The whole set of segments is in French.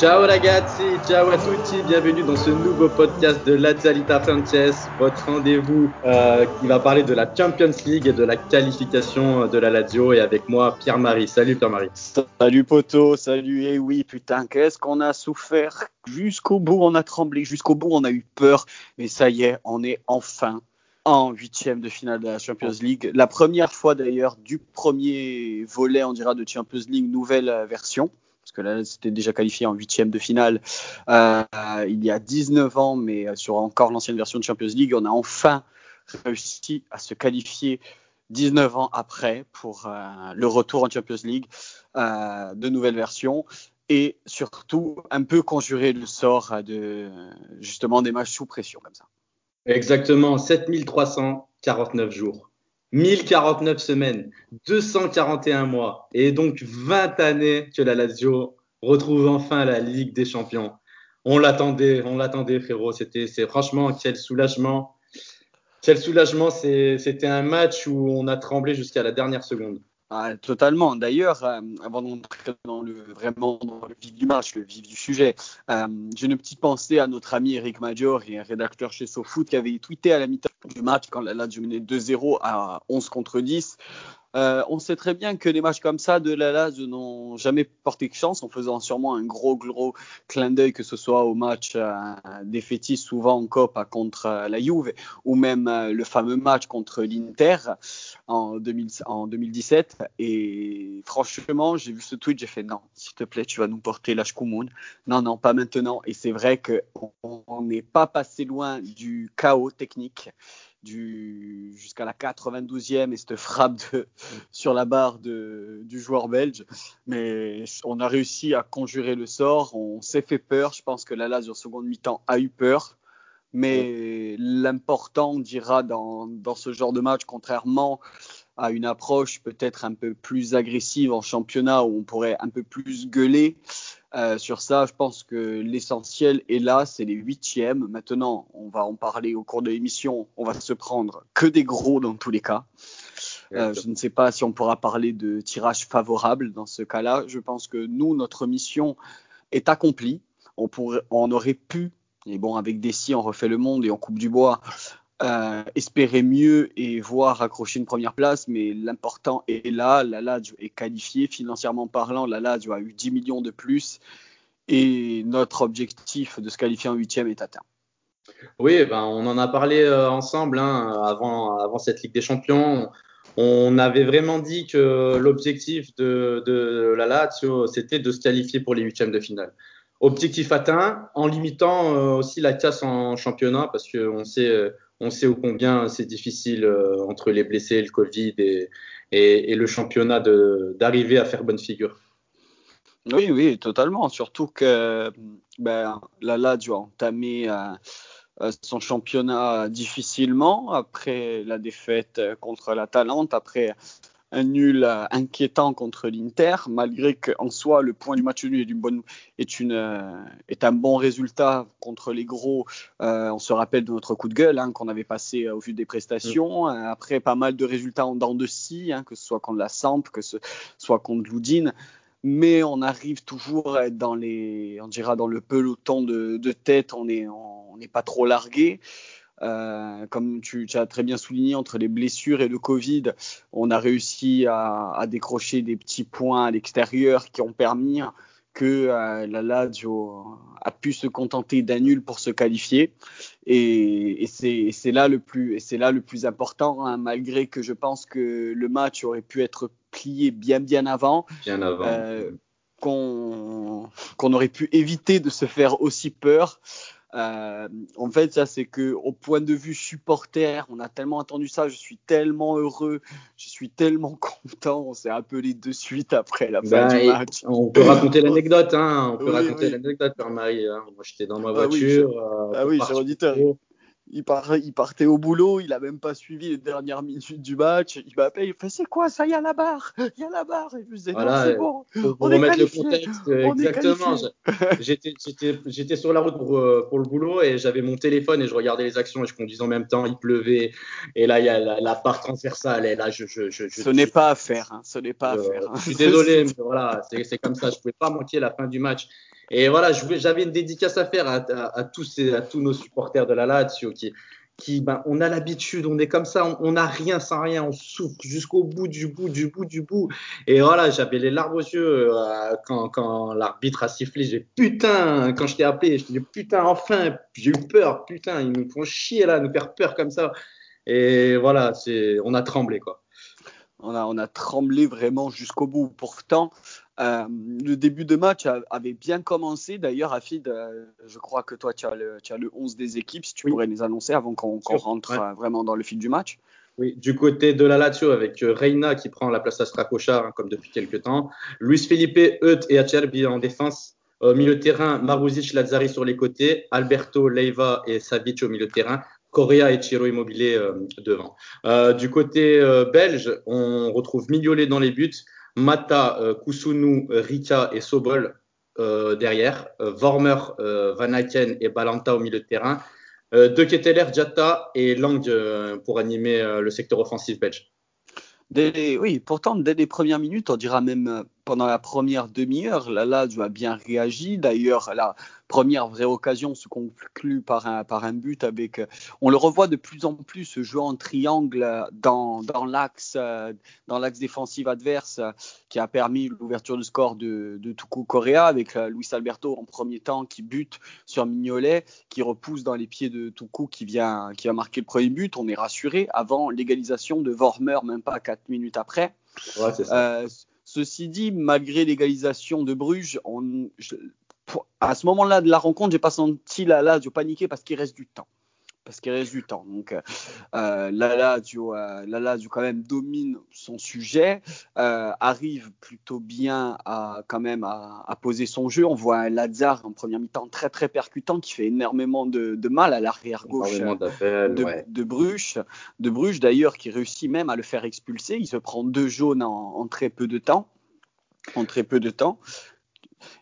Ciao ragazzi, ciao à tutti, bienvenue dans ce nouveau podcast de Lazalita Frances, votre rendez-vous euh, qui va parler de la Champions League et de la qualification de la Lazio et avec moi Pierre-Marie. Salut Pierre-Marie. Salut Poto, salut, et eh oui putain, qu'est-ce qu'on a souffert? Jusqu'au bout, on a tremblé, jusqu'au bout on a eu peur, mais ça y est, on est enfin en huitième de finale de la Champions League. La première fois d'ailleurs du premier volet, on dira, de Champions League, nouvelle version parce que là, c'était déjà qualifié en huitième de finale euh, il y a 19 ans, mais sur encore l'ancienne version de Champions League, on a enfin réussi à se qualifier 19 ans après pour euh, le retour en Champions League euh, de nouvelle version et surtout un peu conjurer le sort de justement des matchs sous pression comme ça. Exactement, 7349 jours. 1049 semaines, 241 mois et donc 20 années que la Lazio retrouve enfin la Ligue des Champions. On l'attendait, on l'attendait frérot, c'était c'est franchement quel soulagement. Quel soulagement, c'était un match où on a tremblé jusqu'à la dernière seconde. Ah, totalement. D'ailleurs, euh, avant d'entrer dans le vraiment dans le vif du match, le vif du sujet, euh, j'ai une petite pensée à notre ami Eric Major, un rédacteur chez SoFoot, qui avait tweeté à la mi-temps du match quand la Lazio menait 2-0 à 11 contre 10. Euh, on sait très bien que des matchs comme ça de la Lazio n'ont jamais porté chance en faisant sûrement un gros gros clin d'œil que ce soit au match euh, défaitiste souvent en Copa contre euh, la Juve ou même euh, le fameux match contre l'Inter en, 2017 et franchement j'ai vu ce tweet j'ai fait non s'il te plaît tu vas nous porter la Shkumun non non pas maintenant. Et c'est vrai qu'on n'est pas passé loin du chaos technique jusqu'à la 92e et cette frappe sur la barre du joueur belge. Mais on a réussi à conjurer le sort. On s'est fait peur. Je pense que la Lazio seconde mi-temps a eu peur. Mais l'important, on dira, dans, dans, ce genre de match, contrairement à une approche peut-être un peu plus agressive en championnat où on pourrait un peu plus gueuler, euh, sur ça, je pense que l'essentiel est là, c'est les huitièmes. Maintenant, on va en parler au cours de l'émission. On va se prendre que des gros dans tous les cas. Euh, je ne sais pas si on pourra parler de tirage favorable dans ce cas-là. Je pense que nous, notre mission est accomplie. On, pourrait, on aurait pu, et bon, avec Dessy, on refait le monde et on coupe du bois, euh, espérer mieux et voir accrocher une première place, mais l'important est là. La Lazio est qualifiée financièrement parlant. La Lazio a eu 10 millions de plus et notre objectif de se qualifier en huitième est atteint. Oui, ben, on en a parlé euh, ensemble hein, avant, avant cette Ligue des Champions. On avait vraiment dit que l'objectif de, de, la Lazio, c'était de se qualifier pour les huitièmes de finale. Objectif atteint en limitant euh, aussi la casse en championnat parce qu'on sait, on sait au combien c'est difficile euh, entre les blessés, le Covid et, le championnat d'arriver à faire bonne figure. Oui, oui, totalement. Surtout que ben, la Lazio a entamé euh, euh, son championnat difficilement après la défaite contre la Talente, après un nul euh, inquiétant contre l'Inter, malgré qu'en soi, le point du match nul est, bonne, est, une, euh, est un bon résultat contre les gros. Euh, on se rappelle de notre coup de gueule hein, qu'on avait passé au vu des prestations. Mm. Après, pas mal de résultats en dents de scie, hein, que ce soit contre la Samp, que ce soit contre Loudine. Mais on arrive toujours à être dans, les, on dira dans le peloton de, de tête, on n'est on, pas trop largué. Euh, comme tu, as très bien souligné, entre les blessures et le Covid, on a réussi à, décrocher des petits points à l'extérieur qui ont permis que euh, la Lazio a pu se contenter d'un nul pour se qualifier. Et, c'est là le plus, et c'est là le plus important, hein, malgré que je pense que le match aurait pu être plié bien bien avant. Bien avant. Euh, qu'on aurait pu éviter de se faire aussi peur. Euh, en fait, ça, c'est que au point de vue supporter, on a tellement entendu ça, je suis tellement heureux, je suis tellement content. On s'est appelé de suite après la fin du bah, match. On peut raconter l'anecdote, hein. On peut raconter l'anecdote, Marie. Hein. Moi, j'étais dans ma voiture. Ah oui, euh, auditeur il, il, partait au boulot, il a même pas suivi les dernières minutes du match. Il m'appelle, il fait c'est quoi ça? Il y a la barre, il y a la barre. Et je disais voilà, c'est bon. Pour, on remettre le contexte, exactement. J'étais sur la route pour, euh, pour le boulot et j'avais mon téléphone et je regardais les actions et je conduisais en même temps. Il pleuvait et là il y a la, la part transversale et là je. je, je, ce n'est pas à faire. Hein. Ce n'est pas à euh, faire. Hein. Je suis désolé, mais voilà, c'est comme ça. Je pouvais pas manquer la fin du match. Et voilà, j'avais une dédicace à faire à, tous, à tous nos supporters de la Lazio qui, qui ben, on a l'habitude, on est comme ça, on n'a rien sans rien, on souffre jusqu'au bout du bout, du bout, du bout. Et voilà, j'avais les larmes aux yeux euh, quand, quand l'arbitre a sifflé. J'ai putain, quand je t'ai appelé, je dit putain, enfin, j'ai eu peur, putain, ils nous font chier là, nous faire peur comme ça. Et voilà, on a tremblé quoi. On a, on a tremblé vraiment jusqu'au bout. Pourtant, euh, le début de match avait bien commencé. D'ailleurs, Afid, euh, je crois que toi, tu as, le, tu as le 11 des équipes. Si tu pourrais les annoncer avant qu'on rentre euh, vraiment dans le fil du match. Oui, du côté de la Lazio, avec Reina qui prend la place à Stracochard, hein, comme depuis quelques temps. Luis Felipe, Eut et Acerbi en défense. Au milieu de terrain, Maruzic, Lazzari sur les côtés. Alberto, Leiva et Savic au milieu de terrain. Correa et Chiro Immobilier devant. du côté belge, on retrouve Mignolet dans les buts. Mata, euh, Kusunu, Rika et Sobol euh, derrière, euh, Vormer, Van Aken et Balanta au milieu de terrain, De Ketteler, Jatta et Lang pour animer le secteur offensif belge. oui, pourtant, dès les premières minutes, on dira même pendant la première demi-heure, la Lazio a bien réagi. D'ailleurs, la première vraie occasion se conclut par un, par un but avec. On le revoit de plus en plus jouer en triangle dans, dans l'axe dans l'axe défensif adverse qui a permis l'ouverture du score de, de Tuku Correa avec Luis Alberto en premier temps qui bute sur Mignolet, qui repousse dans les pieds de Tuku qui vient qui a marqué le premier but. On est rassuré avant l'égalisation de Vormer, même pas quatre minutes après. Ouais, c'est ça. Euh, Ceci dit, malgré l'égalisation de Bruges, à ce moment-là de la rencontre, j'ai pas senti la Lazio paniquer parce qu'il reste du temps parce qu'il reste du temps. Donc euh, euh la Lazio, euh, quand même domine son sujet, euh, arrive plutôt bien à quand même à, poser son jeu. On voit un Lazare en première mi-temps très très percutant qui fait énormément de, mal à l'arrière gauche de, Bruges, de Bruges d'ailleurs qui réussit même à le faire expulser. Il se prend deux jaunes en très peu de temps en très peu de temps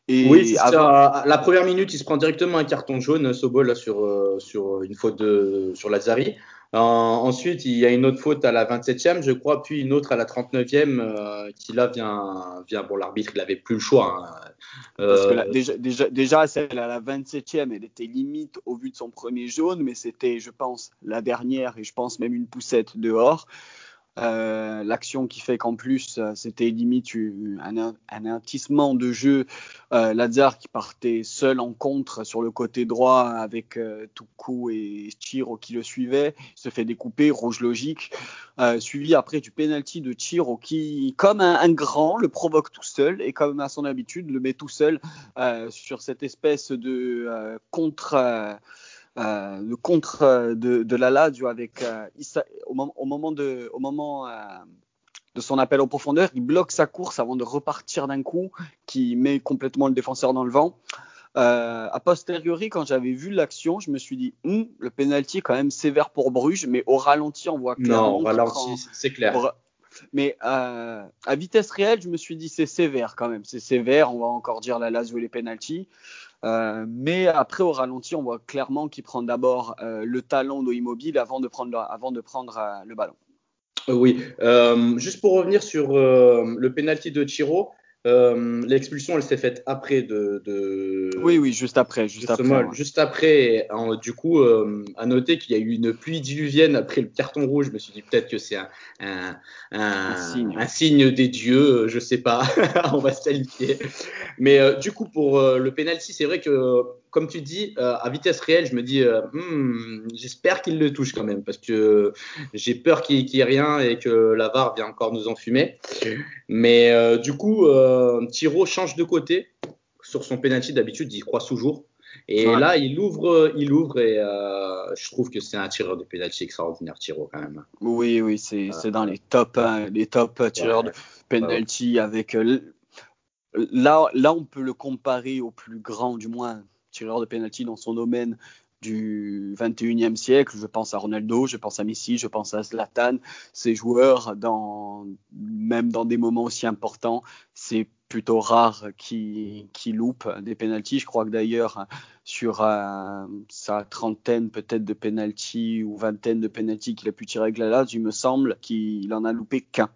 oui, la première minute, il se prend directement un carton jaune, Sobol, sur, euh, sur une faute de, sur Lazari. ensuite, il y a une autre faute à la 27e, je crois, puis une autre à la 39e, euh, qui là vient, vient bon, l'arbitre, il n'avait plus le choix. Hein. Parce que déjà, déjà, déjà, celle à la 27e, elle était limite au vu de son premier jaune, mais c'était, je pense, la dernière, et je pense même une poussette dehors. Euh, l'action qui fait qu'en plus, euh, c'était limite un, un de jeu. Euh, Lazare qui partait seul en contre sur le côté droit avec euh, Tuku et Chiro qui le suivaient. Se fait découper, rouge logique. suivi après du penalty de Chiro qui, comme un, grand, le provoque tout seul et comme à son habitude, le met tout seul sur cette espèce de contre euh, le contre euh, de, de la Lazio avec euh, au, moment de, au moment de son appel en profondeur, il bloque sa course avant de repartir d'un coup, qui met complètement le défenseur dans le vent. a posteriori, quand j'avais vu l'action, je me suis dit, hum, le penalty est quand même sévère pour Bruges, mais au ralenti, on voit clairement. Non, au ralenti, c'est clair. Mais à vitesse réelle, je me suis dit, c'est sévère quand même. C'est sévère, on va encore dire la Lazio et les penalties. Euh, mais après, au ralenti, on voit clairement qu'il prend d'abord euh, le talon de Immobile avant de prendre, avant de prendre euh, le ballon. Oui, juste pour revenir sur le penalty de Chiro, euh, l'expulsion, elle s'est faite après de, de, Oui, oui, juste après. Juste après, juste après du coup, euh, à noter qu'il y a eu une pluie diluvienne après le carton rouge. Je me suis dit peut-être que c'est un, un, un, signe. un, signe. des dieux, je sais pas. On va se qualifier. Mais euh, du coup, pour le penalty, c'est vrai que comme tu dis, euh, à vitesse réelle, je me dis, euh, hmm, j'espère qu'il le touche quand même, parce que j'ai peur qu'il n'y ait rien et que la VAR vient encore nous enfumer. Mais euh, du coup, Thiro change de côté sur son penalty d'habitude, il croit toujours. Et là, il ouvre, il ouvre et je trouve que c'est un tireur de penalty extraordinaire, Thiro quand même. Oui, oui, c'est dans les top, hein, les top tireurs de penalty avec. Là, là, on peut le comparer au plus grand, du moins tireur de penalty dans son domaine du 21e siècle. Je pense à Ronaldo, je pense à Messi, je pense à Zlatan. Ces joueurs, même dans des moments aussi importants, c'est plutôt rare qui, qui loupe des penalties. Je crois que d'ailleurs, sur euh, sa trentaine peut-être de penalties ou vingtaine de penalties qu'il a pu tirer avec la Lazio, il me semble qu'il en a loupé qu'un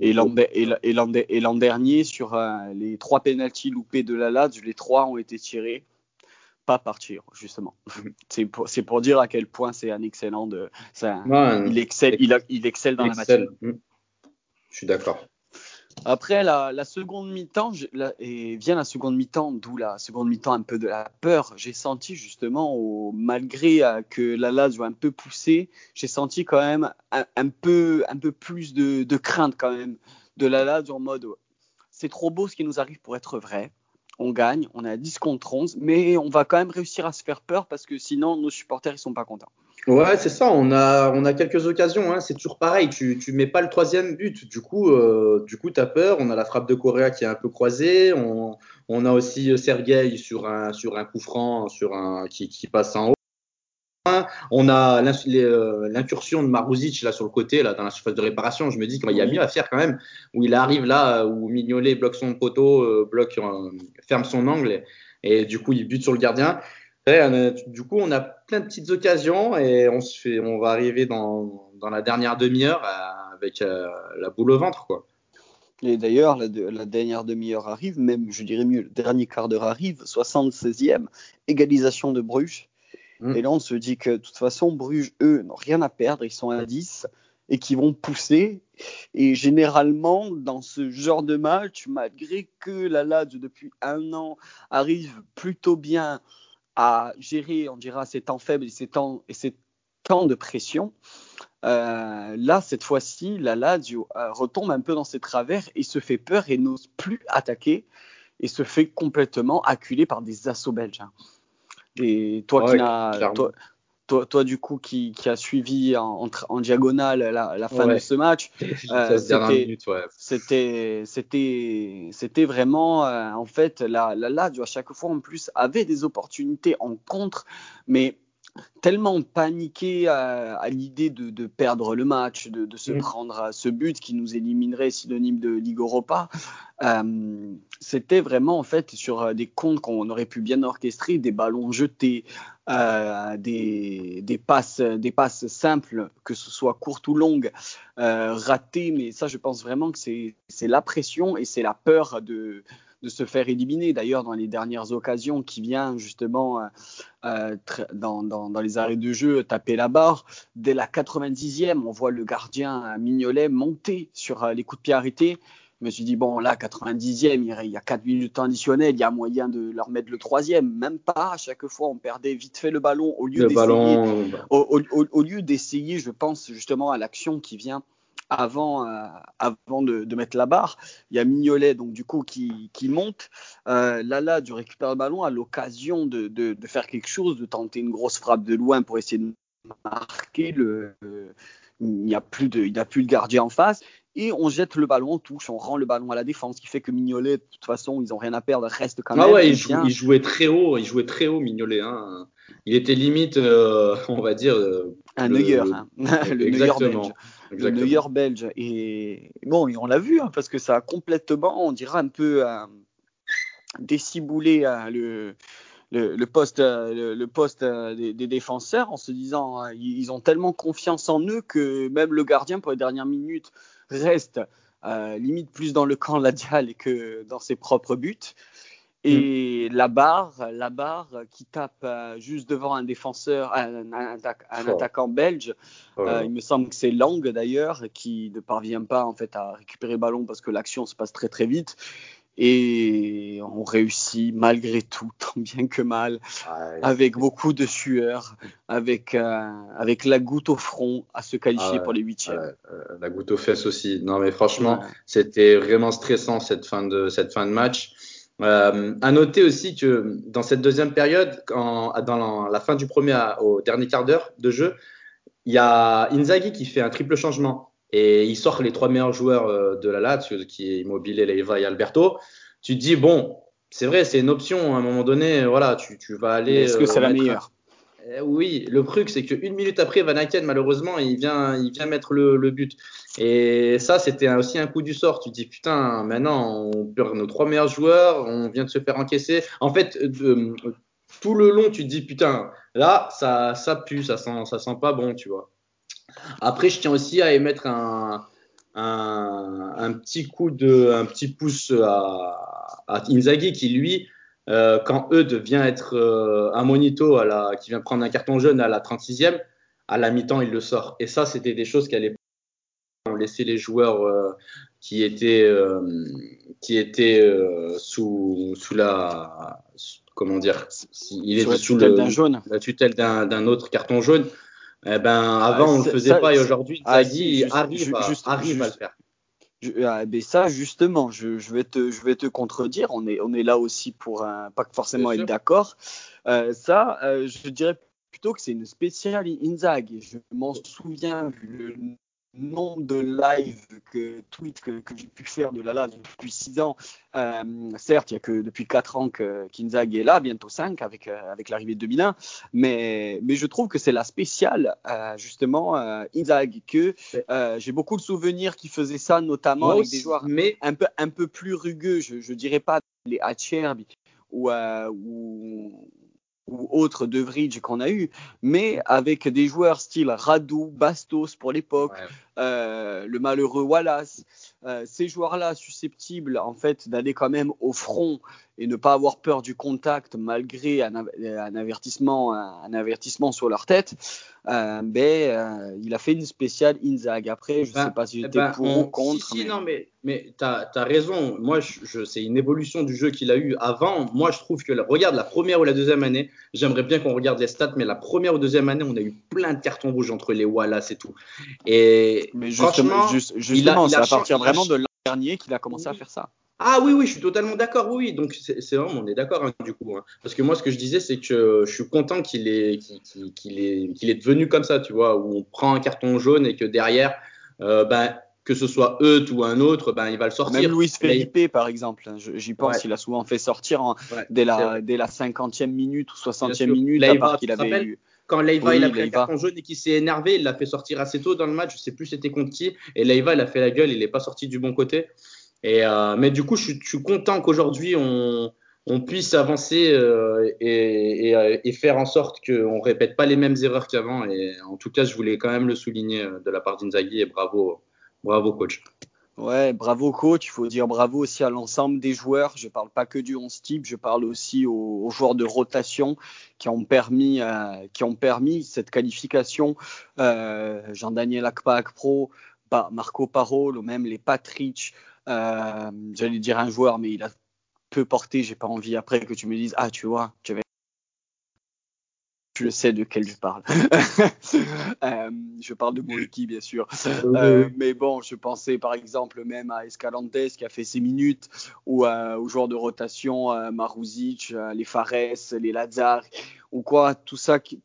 Et l'an dernier, sur euh, les trois pénalties loupés de la Lazio, les trois ont été tirés pas partir, justement. c'est pour, pour, dire à quel point c'est un excellent de. il, excelle, il, il excelle dans la matière. Mm. Je suis d'accord. Après la, seconde mi-temps, et vient la seconde mi-temps, d'où la seconde mi-temps un peu de la peur. J'ai senti justement, malgré euh, que la Lazio un peu poussé, j'ai senti quand même un, peu, un peu plus de, de, crainte quand même de la Lazio en mode c'est trop beau ce qui nous arrive pour être vrai on gagne, on est à 10 contre 11, mais on va quand même réussir à se faire peur parce que sinon nos supporters ils sont pas contents. Ouais, c'est ça. On a, on a quelques occasions. Hein. C'est toujours pareil. Tu, tu mets pas le troisième but. Du coup, euh, du coup, t'as peur. On a la frappe de Correa qui est un peu croisée. On, on a aussi Sergei sur un, sur un coup franc, sur un qui, qui passe en haut. On a euh, l'incursion de Maruzic là sur le côté, là dans la surface de réparation. Je me dis qu'il y a mieux à faire quand même. Où il arrive là, où Mignolet bloque son poteau, euh, bloque, euh, ferme son angle, et, du coup il bute sur le gardien. Du coup, on a plein de petites occasions et on se fait, on va arriver dans, dans la dernière demi-heure avec la boule au ventre, quoi. Et d'ailleurs, la, la, dernière demi-heure arrive, même je dirais mieux, le dernier quart d'heure arrive, 76e, égalisation de Bruges. Mm. Et là, on se dit que de toute façon, Bruges, eux, n'ont rien à perdre, ils sont à 10 et qui vont pousser. Et généralement, dans ce genre de match, malgré que la Lazio, depuis un an, arrive plutôt bien à gérer, on dira, ces temps faibles et ces temps, et ces temps de pression, euh, là, cette fois-ci, la Lazio euh, retombe un peu dans ses travers et se fait peur et n'ose plus attaquer et se fait complètement acculer par des assauts belges. Hein. Et toi, qui toi, toi, toi, du coup, qui, qui a suivi en, en, diagonale la, la fin de ce match, euh, c'était, vraiment, euh, en fait, la, la à chaque fois en plus avait des opportunités en contre, mais tellement paniqué à, l'idée de, perdre le match, de, se mm. prendre à ce but qui nous éliminerait synonyme de Ligue Europa. Euh, c'était vraiment en fait sur des comptes qu'on aurait pu bien orchestrer, des ballons jetés, euh, des, passes, des passes simples, que ce soit courtes ou longues, euh, ratées. Mais ça, je pense vraiment que c'est la pression et c'est la peur de, de se faire éliminer. D'ailleurs, dans les dernières occasions qui vient justement euh, euh, dans, dans, les arrêts de jeu taper la barre, dès la 90e, on voit le gardien Mignolet monter sur euh, les coups de pied arrêtés. Je me suis dit, bon, là, 90e, il y a 4 minutes additionnelles, il y a moyen de leur mettre le troisième. Même pas, à chaque fois, on perdait vite fait le ballon. Au lieu d'essayer, au, au, lieu d'essayer, je pense justement à l'action qui vient avant, euh, avant de, mettre la barre. Il y a Mignolet, donc du coup, qui, qui monte. Euh, Lala du récupère le ballon à l'occasion de, de, faire quelque chose, de tenter une grosse frappe de loin pour essayer de marquer. Le, il n'y a, plus de, il a plus le gardien en face. Et on jette le ballon, on touche, on rend le ballon à la défense, ce qui fait que Mignolet, de toute façon, ils n'ont rien à perdre, reste quand ah même. Ah ouais, il, jouait très haut, il jouait très haut, Mignolet. Hein. Il était limite, euh, on va dire. un Neuer, hein. le Le meilleur belge. Et bon, on l'a vu, hein, parce que ça a complètement, on dirait un peu euh, déciboulé euh, le, le, poste, euh, le, poste des, défenseurs en se disant ils ont tellement confiance en eux que même le gardien pour les dernières minutes reste limite plus dans le camp Ladial que dans ses propres buts. Et mm. la barre, la barre qui tape euh, juste devant un défenseur, un, un, attaquant belge, euh, il me semble que c'est Lang d'ailleurs qui ne parvient pas en fait à récupérer le ballon parce que l'action se passe très très vite. Et on réussit malgré tout, tant bien que mal, avec beaucoup de sueur, avec, euh, avec la goutte au front à se qualifier pour les huitièmes. la goutte aux fesses aussi. Non mais franchement, c'était vraiment stressant cette fin de, cette fin de match. Euh, à noter aussi que dans cette deuxième période, quand, dans la fin du premier au dernier quart d'heure de jeu, il y a Inzaghi qui fait un triple changement et il sort les trois meilleurs joueurs euh, de la Lazio, qui est Immobile, Leiva et Alberto. Tu te dis bon, c'est vrai, c'est une option à un moment donné. Voilà, tu, tu vas aller. Est-ce que euh, c'est la meilleure? Eh oui, le truc, c'est qu'une minute après, Van Aken, malheureusement, il vient, il vient mettre le, but. Et ça, c'était aussi un coup du sort. Tu te dis, putain, maintenant, on perd nos trois meilleurs joueurs, on vient de se faire encaisser. En fait, tout le long, tu te dis, putain, là, ça, ça pue, ça sent, sent pas bon, tu vois. Après, je tiens aussi à émettre un, un, un, petit coup de, un petit pouce à, à Inzaghi qui lui, euh, quand Eudes vient être euh, un monito à la, qui vient prendre un carton jaune à la 36e, à la mi-temps il le sort. Et ça, c'était des choses qu'elle on laissait les joueurs euh, qui étaient qui étaient sous sous la comment dire il est sous le, la tutelle d'un autre carton jaune eh ben, avant, on ne le faisait pas et aujourd'hui, ah, arrive, arrive à le faire. Ah, mais ça, justement, je, je, vais te, je vais te contredire. On est, on est là aussi pour un, pas forcément être d'accord. Euh, ça, euh, je dirais plutôt que c'est une spéciale Inzag. Je m'en souviens, vu le nombre de lives, que tweets que, que j'ai pu faire de Lala depuis 6 ans. Euh, certes, il n'y a que depuis 4 ans que Kinzag est là, bientôt 5 avec, euh, avec l'arrivée de 2001, mais, mais je trouve que c'est la spéciale, euh, justement, euh, Inzag, que j'ai beaucoup de souvenirs qui faisaient ça, notamment avec des joueurs mais... un, peu, un peu plus rugueux, je ne dirais pas les Hatcherby ou, ou ou autres de Vridge qu'on a eu, mais avec des joueurs style Radou, Bastos pour l'époque, euh, le malheureux Wallace, euh, ces joueurs-là susceptibles en fait d'aller quand même au front et ne pas avoir peur du contact malgré un, un avertissement, un, avertissement sur leur tête, euh, ben, euh, il a fait une spéciale Inzag. Après, je ne ben, sais pas si j'étais ben, pour ou contre. Si, mais... non, mais, mais tu as, raison. Moi, je, c'est une évolution du jeu qu'il a eu avant. Moi, je trouve que, regarde, la première ou la deuxième année, j'aimerais bien qu'on regarde les stats, mais la première ou deuxième année, on a eu plein de cartons rouges entre les Wallace et tout. Et mais justement, justement c'est à partir vraiment de l'an dernier qu'il a commencé à faire ça. Ah oui, oui, je suis totalement d'accord, oui. Donc c'est vraiment, on est d'accord hein, du coup. Hein. Parce que moi, ce que je disais, c'est que je suis content qu'il est, qu'il est, qu'il est devenu comme ça, tu vois, où on prend un carton jaune et que derrière, euh, ben, que ce soit eux ou un autre, ben, il va le sortir. Même Luis Felipe, par exemple, hein, j'y pense, il a souvent fait sortir dès, la, dès la 50e minute ou 60e minute, Là, qu'il avait eu quand Leiva il a pris un carton jaune et qu'il s'est énervé, il l'a fait sortir assez tôt dans le match, je sais plus c'était contre qui, et Leiva il a fait la gueule, il n'est pas sorti du bon côté. Euh, mais du coup, je, suis content qu'aujourd'hui, on, puisse avancer euh, euh, et, faire en sorte qu'on ne répète pas les mêmes erreurs qu'avant. Et en tout cas, je voulais quand même le souligner de la part d'Inzaghi et bravo, bravo coach. Ouais, bravo coach. Il faut dire bravo aussi à l'ensemble des joueurs. Je parle pas que du 11 type, je parle aussi aux, joueurs de rotation qui ont permis, cette qualification. Jean-Daniel Akpak Pro, Marco Parole ou même les Patrick. Euh, J'allais dire un joueur, mais il a peu porté. J'ai pas envie après que tu me dises ah tu vois, tu avais je sais de quel je parle. euh, je parle de Molki, bien sûr. Euh, mais bon, je pensais par exemple même à Escalantes qui a fait ses minutes, ou euh, aux joueurs de rotation, Maruzic, les Fares, les Lazar, ou quoi, tout ça, qui,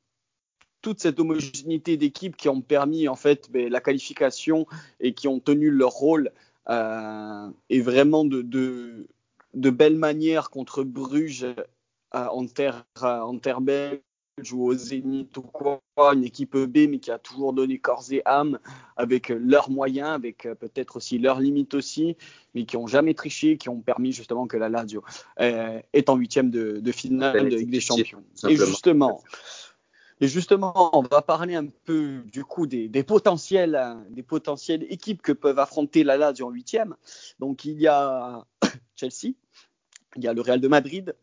toute cette homogénéité d'équipe qui ont permis en fait ben, la qualification et qui ont tenu leur rôle et vraiment de, de, de belle manière contre Bruges euh, en terre, en terre belge ou au Zénith ou quoi, une équipe B mais qui a toujours donné corps et âme avec leurs moyens, avec euh, peut-être aussi leurs limites aussi, mais qui ont jamais triché, qui ont permis justement que la Lazio euh, est en huitième de, de finale de Ligue des Champions. Et justement, et justement, on va parler un peu du coup des, des potentiels, hein, des potentielles équipes que peuvent affronter la Lazio en huitième. Donc il y a Chelsea, il y a le Real de Madrid,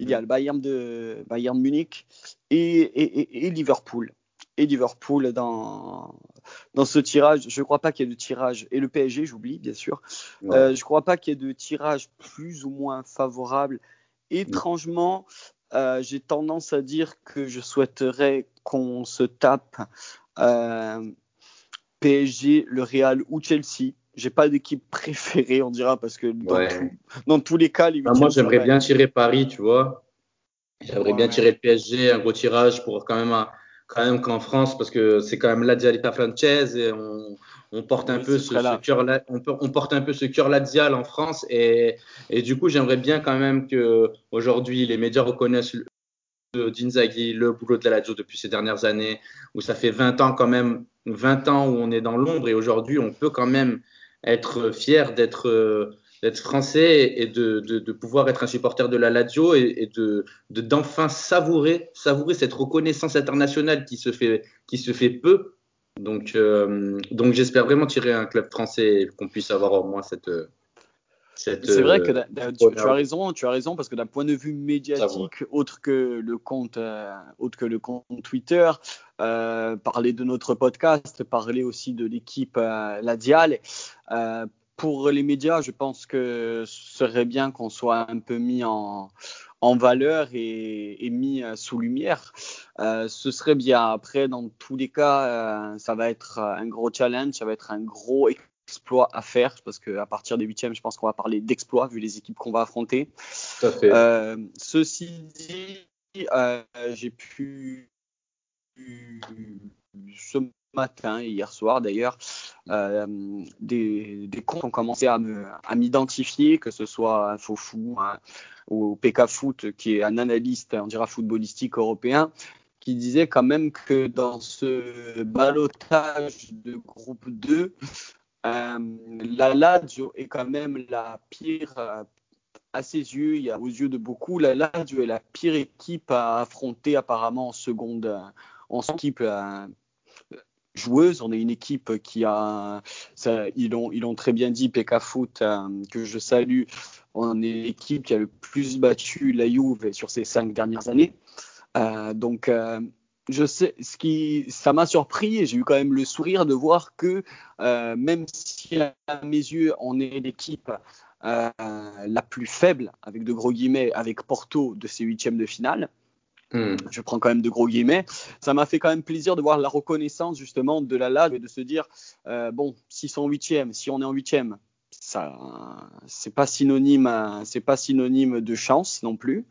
il y a le Bayern de Bayern Munich et, et, et Liverpool. Et Liverpool dans, dans ce tirage, je ne crois pas qu'il y ait de tirage, et le PSG, j'oublie bien sûr, euh, je ne crois pas qu'il y ait de tirage plus ou moins favorable. Étrangement, euh, j'ai tendance à dire que je souhaiterais qu'on se tape euh, PSG, le Real ou Chelsea. J'ai pas d'équipe préférée, on dira, parce que dans, Ouais. tout- dans tous les cas, les Ah, moi, j'aimerais bien tirer Paris, tu vois. J'aimerais bien Ouais. tirer le PSG, un gros tirage pour quand même, un- quand même qu'en France, parce que c'est quand même la Dialita Frances et on, on porte un Oui, peu ce cœur, on, on porte un peu ce cœur ladial en France et, et du coup, j'aimerais bien quand même que aujourd'hui les médias reconnaissent le d'Inzaghi, le boulot de la Lazio depuis ces dernières années, où ça fait 20 ans quand même, 20 ans où on est dans l'ombre et aujourd'hui on peut quand même être fier d'être d'être français et de, de, de pouvoir être un supporter de la Lazio et, et de de- d'enfin savourer savourer cette reconnaissance internationale qui se fait qui se fait peu Donc, donc j'espère vraiment tirer un club français et qu'on puisse avoir au moins cette, c'est vrai que euh, tu, as raison, tu as raison parce que d'un point de vue médiatique, autre que le compte, euh, autre que le compte Twitter, euh, parler de notre podcast, parler aussi de l'équipe La Dial. Pour les médias, je pense que ce serait bien qu'on soit un peu mis en, en valeur et, et mis sous lumière. ce serait bien. Après, dans tous les cas, ça va être un gros challenge, ça va être un gros exploit à faire, parce qu'à partir des huitièmes, je pense qu'on va parler d'exploits vu les équipes qu'on va affronter. Euh, ceci dit, euh, j'ai pu ce matin et hier soir d'ailleurs, euh, des, des, comptes ont commencé à m'identifier, que ce soit Fofou hein, ou PK Foot, qui est un analyste, on dira footballistique européen, qui disait quand même que dans ce balotage de groupe 2, euh, la Lazio est quand même la pire, euh, à ses yeux, il y a, aux yeux de beaucoup, la Lazio est la pire équipe à affronter apparemment en seconde, en équipe joueuse. On est une équipe qui a, ils l'ont ils ont très bien dit, PK Foot, que je salue. On est l'équipe qui a le plus battu la Juve sur ces cinq dernières années. donc je sais, ce qui, ça m'a surpris et j'ai eu quand même le sourire de voir que euh, même si à mes yeux on est l'équipe euh, la plus faible, avec de gros guillemets, avec Porto de ces huitièmes de finale, hmm. je prends quand même de gros guillemets, ça m'a fait quand même plaisir de voir la reconnaissance justement de la LAD et de se dire, euh, bon, s'ils sont huitièmes, si on est en huitième, ça, c'est pas synonyme, c'est pas synonyme de chance non plus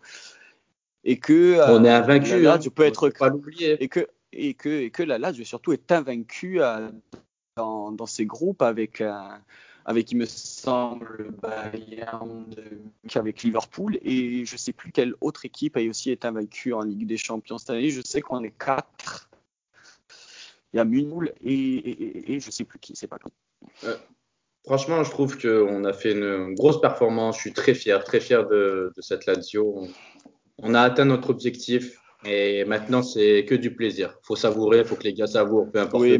et que on est euh, invaincu. Là, tu peux être pas l'oublier et que et que et que la Lazio surtout est invaincu euh, dans, dans ces groupes avec euh, avec il me semble Bayern avec Liverpool et je sais plus quelle autre équipe a aussi été invaincue en Ligue des Champions cette année. Je sais qu'on est quatre. Il y a Munul et, et, et, je sais plus qui, c'est pas euh, franchement, je trouve qu'on a fait une grosse performance. Je suis très fier, très fier de, de cette Lazio on a atteint notre objectif et maintenant c'est que du plaisir. Faut savourer, faut que les gars savourent, peu importe. Oui,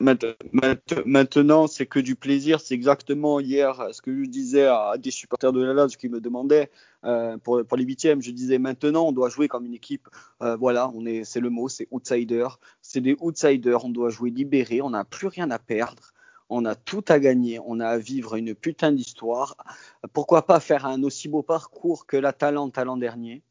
maintenant c'est que du plaisir. C'est exactement hier ce que je disais à des supporters de la Lazio qui me demandaient euh, pour, les huitièmes. Je disais maintenant on doit jouer comme une équipe. Euh, voilà, on est, c'est le mot, c'est outsider. C'est des outsiders. On doit jouer libéré. On n'a plus rien à perdre on a tout à gagner, on a à vivre une putain d'histoire. Pourquoi pas faire un aussi beau parcours que la Talente l'an dernier?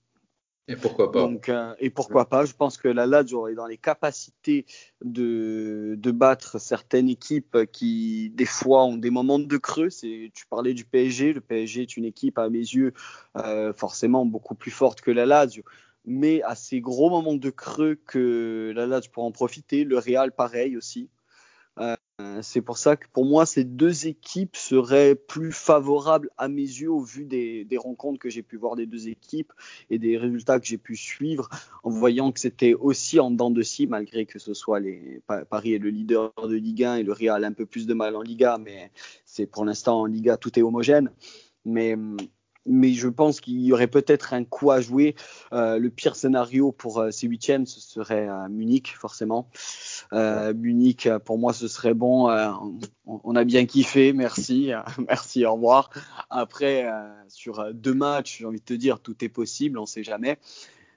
Et pourquoi pas euh, Et pourquoi pas Je pense que la Lazio est dans les capacités de, de, battre certaines équipes qui, des fois, ont des moments de creux. Tu parlais du PSG. Le PSG est une équipe, à mes yeux, euh, forcément beaucoup plus forte que la Lazio. Mais à ces gros moments de creux que la Lazio pourra en profiter. Le Real, pareil aussi. Euh, c'est pour ça que pour moi, ces deux équipes seraient plus favorables à mes yeux au vu des, rencontres que j'ai pu voir des deux équipes et des résultats que j'ai pu suivre en voyant que c'était aussi en dents de scie, malgré que ce soit les Paris est le leader de Ligue 1 et le Real un peu plus de mal en Liga, mais c'est pour l'instant en Liga tout est homogène. Mais mais je pense qu'il y aurait peut-être un coup à jouer. Euh, le pire scénario pour euh, ces huitièmes, ce serait euh, Munich, forcément. Munich, pour moi, ce serait bon. On, a bien kiffé, merci, merci, au revoir. Après, sur deux matchs, j'ai envie de te dire, tout est possible, on ne sait jamais.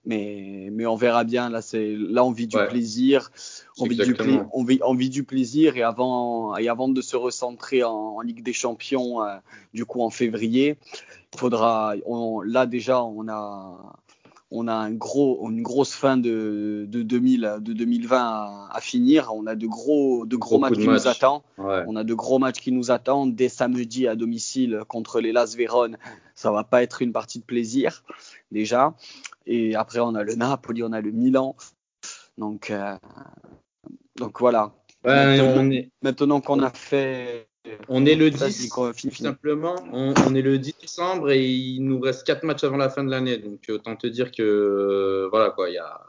Mais, mais on verra bien. Là, c'est là on vit du plaisir, on vit du, on, vit, on vit du, plaisir. Et avant, et avant de se recentrer en, en Ligue des Champions, du coup en février, faudra, là déjà, on a, on a un gros, une grosse fin de, de, 2000, de 2020 à, finir. On a de gros, de gros matchs qui nous attendent. On a de gros matchs qui nous attendent dès samedi à domicile contre les Las Véron. Ça va pas être une partie de plaisir déjà. Et après, on a le Napoli, on a le Milan. Donc, euh, donc voilà. maintenant qu'on a fait on est le 10, tout simplement. On, est le 10 décembre et il nous reste 4 matchs avant la fin de l'année. Donc, autant te dire que, euh, voilà, quoi, il y a,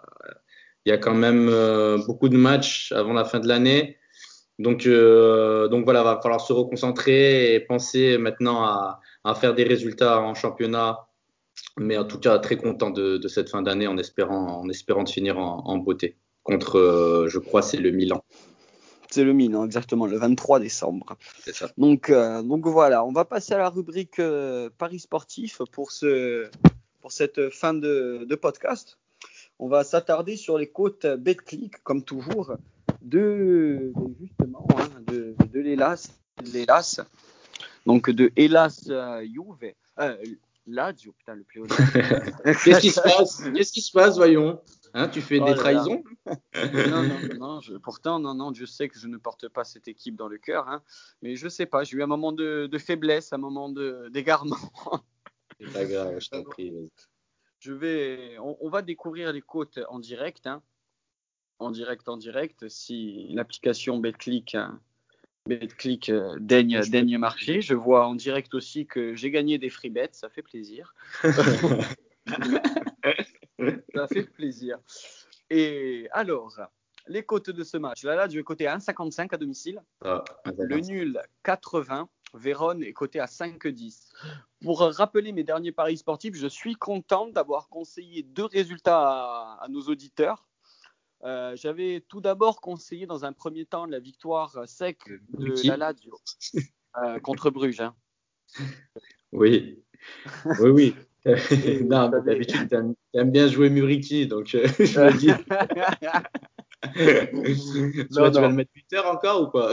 y a quand même euh, beaucoup de matchs avant la fin de l'année. Donc, euh, donc voilà, va falloir se reconcentrer et penser maintenant à, faire des résultats en championnat. Mais en tout cas, très content de, cette fin d'année en espérant, en espérant de finir en beauté contre, je crois, c'est le Milan. C'est le Milan, exactement, le 23 décembre. C'est ça. Donc, donc voilà, on va passer à la rubrique Paris sportif pour, ce, pour cette fin de, de podcast. On va s'attarder sur les côtes BetClick, comme toujours, de, justement, hein, de, de l'Elas, donc de Hélas euh, Juve, euh, Lazio, putain, le plus Qu'est-ce qui se passe? Qu'est-ce qui se passe, voyons? Hein, Tu fais oh des trahisons? Non, non, non. Je, pourtant, non, non, je sais que je ne porte pas cette équipe dans le cœur, hein, mais je sais pas. J'ai eu un moment de, de faiblesse, un moment d'égarement. C'est pas grave, je t'en prie. Je vais, on, on, va découvrir les côtes en direct. Hein en direct, en direct, si l'application BetClick, BetClick euh, daigne, daigne marcher. Je vois en direct aussi que j'ai gagné des free bets, ça fait plaisir. ça fait plaisir. Et alors, les cotes de ce match. Là, là, du côté à 1,55 à domicile. Ah, le nul 80. Vérone est coté à 5,10. Pour rappeler mes derniers paris sportifs, je suis content d'avoir conseillé deux résultats à nos auditeurs. Euh, j'avais tout d'abord conseillé dans un premier temps la victoire sec de la Lazio euh, contre Bruges. Hein. Oui, oui, oui. non, d'habitude, tu aimes, bien jouer Muriki, donc euh, je me dis. tu, vas, le mettre 8 heures encore ou pas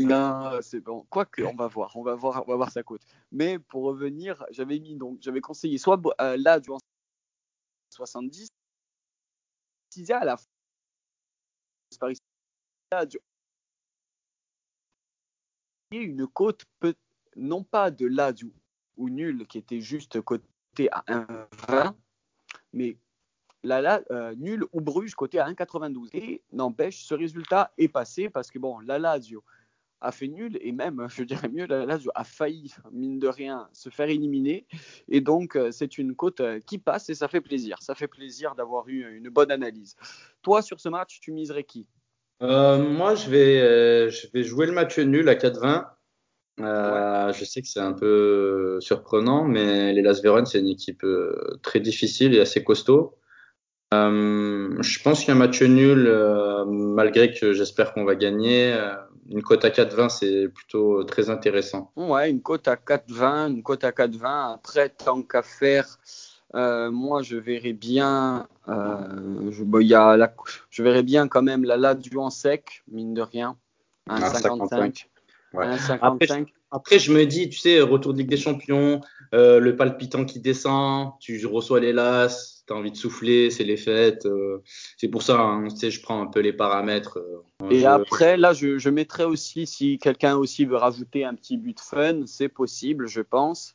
Non, c'est bon. Quoique, on va voir, on va voir, on va voir sa cote. Mais pour revenir, j'avais mis donc, j'avais conseillé soit euh, Lazio 70, à la une côte non pas de là ou nul qui était juste côté à 1,20, mais là euh, nul ou Bruges côté à 1,92. Et n'empêche, ce résultat est passé parce que bon, la Lazio a fait nul et même, je dirais mieux, la Lazio a failli, mine de rien, se faire éliminer. Et donc, euh, c'est une côte euh, qui passe et ça fait plaisir. Ça fait plaisir d'avoir eu une bonne analyse. Toi, sur ce match, tu miserais qui? Euh, moi, je vais, euh, je vais jouer le match nul à 4-20. Euh, je sais que c'est un peu surprenant, mais les Las Véron, c'est une équipe très difficile et assez costaud. Je pense qu'un match nul, malgré que j'espère qu'on va gagner, une cote à 4-20, c'est plutôt très intéressant. Ouais, une cote à 4-20, une cote à 4-20. Après, tant qu'à faire, euh, moi, je verrais bien, euh, je, y a la, je verrais bien quand même la du en sec, mine de rien, 1,55. Après, après, je me dis, tu sais, retour de Ligue des Champions, euh, le palpitant qui descend, tu reçois les lasses, tu as envie de souffler, c'est les fêtes. Euh, c'est pour ça, hein, tu sais, je prends un peu les paramètres. Euh, Et après, là, je, je mettrais aussi, si quelqu'un aussi veut rajouter un petit but fun, c'est possible, je pense.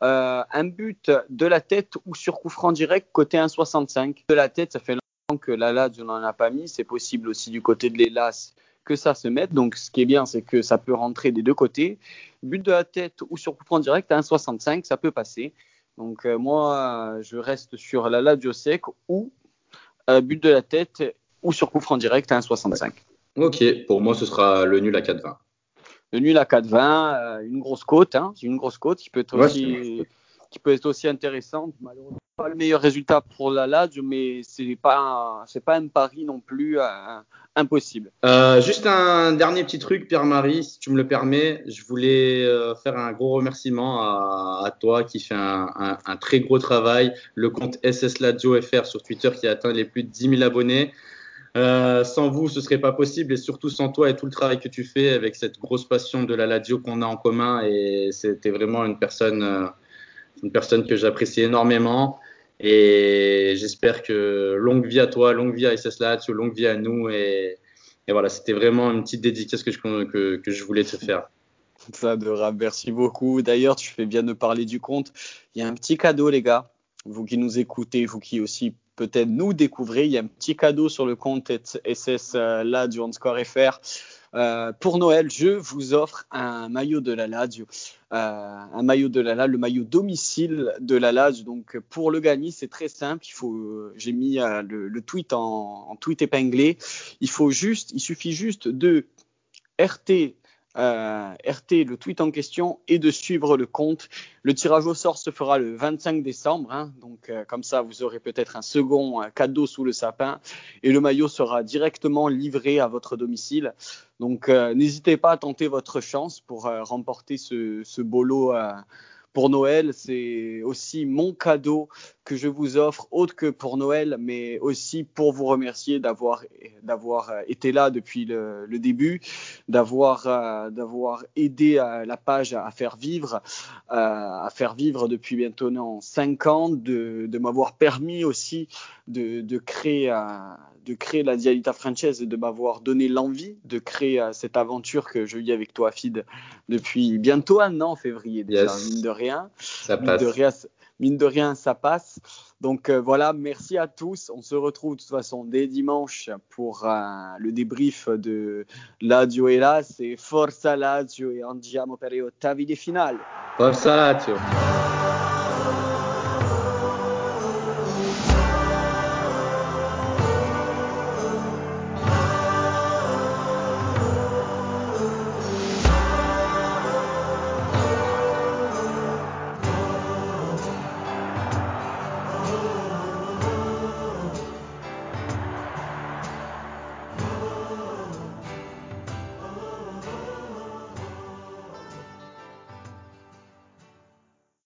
un but de la tête ou sur coup franc direct, côté 1,65. De la tête, ça fait longtemps que la LAD, on n'en a pas mis. C'est possible aussi du côté de l'Elas que ça se mette. Donc, ce qui est bien, c'est que ça peut rentrer des deux côtés. But de la tête ou sur coup franc direct à 1,65, ça peut passer. Donc, euh, moi, je reste sur la Lazio sec ou euh, but de la tête ou sur coup franc direct à 1,65. Ok, pour moi, ce sera le nul à 4,20. Le nul à 4,20, euh, une grosse côte, hein, une grosse côte qui peut être aussi qui peut être aussi intéressante. Malheureusement, pas le meilleur résultat pour la Lazio, mais c'est pas pas un pari non plus euh, impossible. Euh, juste un dernier petit truc, Pierre-Marie, si tu me le permets, je voulais euh, faire un gros remerciement à, toi qui fait un, un, très gros travail, le compte SS Lazio FR sur Twitter qui a atteint les plus de 10 000 abonnés. Sans vous, ce serait pas possible et surtout sans toi et tout le travail que tu fais avec cette grosse passion de la Lazio qu'on a en commun et c'était vraiment une personne une personne que j'apprécie énormément. Et j'espère que longue vie à toi, longue vie à SS longue vie à nous. Et, voilà, c'était vraiment une petite dédicace que je, que je voulais te faire. Ça, de merci beaucoup. D'ailleurs, tu fais bien de parler du compte. Il y a un petit cadeau, les gars. Vous qui nous écoutez, vous qui aussi peut-être nous découvrez, il y a un petit cadeau sur le compte SS là du Score FR. Euh, pour Noël, je vous offre un maillot de la Lazio, euh, un maillot de la le maillot domicile de la Lazio. Donc pour le gagner, c'est très simple. Il faut, j'ai mis euh, le, le, tweet en, en, tweet épinglé. Il faut juste, il suffit juste de RT euh, RT le tweet en question et de suivre le compte. Le tirage au sort se fera le 25 décembre, hein. donc euh, comme ça vous aurez peut-être un second cadeau sous le sapin et le maillot sera directement livré à votre domicile. Donc n'hésitez pas à tenter votre chance pour remporter ce, ce pour Noël. C'est aussi mon cadeau que je vous offre, autre que pour Noël, mais aussi pour vous remercier d'avoir d'avoir euh, été là depuis le, début, d'avoir euh, d'avoir aidé euh, la page à, faire vivre, à faire vivre depuis bientôt cinq ans, de, de m'avoir permis aussi de, de créer de créer la Dialita Frances et de m'avoir donné l'envie de créer cette aventure que je vis avec toi, Fid, depuis bientôt un an, février déjà, mine de rien. Ça passe. De rien, mine de rien, ça passe. Donc euh, voilà, merci à tous. On se retrouve de toute façon dès dimanche pour euh, le débrief de Lazio et et Forza Lazio et andiamo per i ottavi finale. Forza Lazio.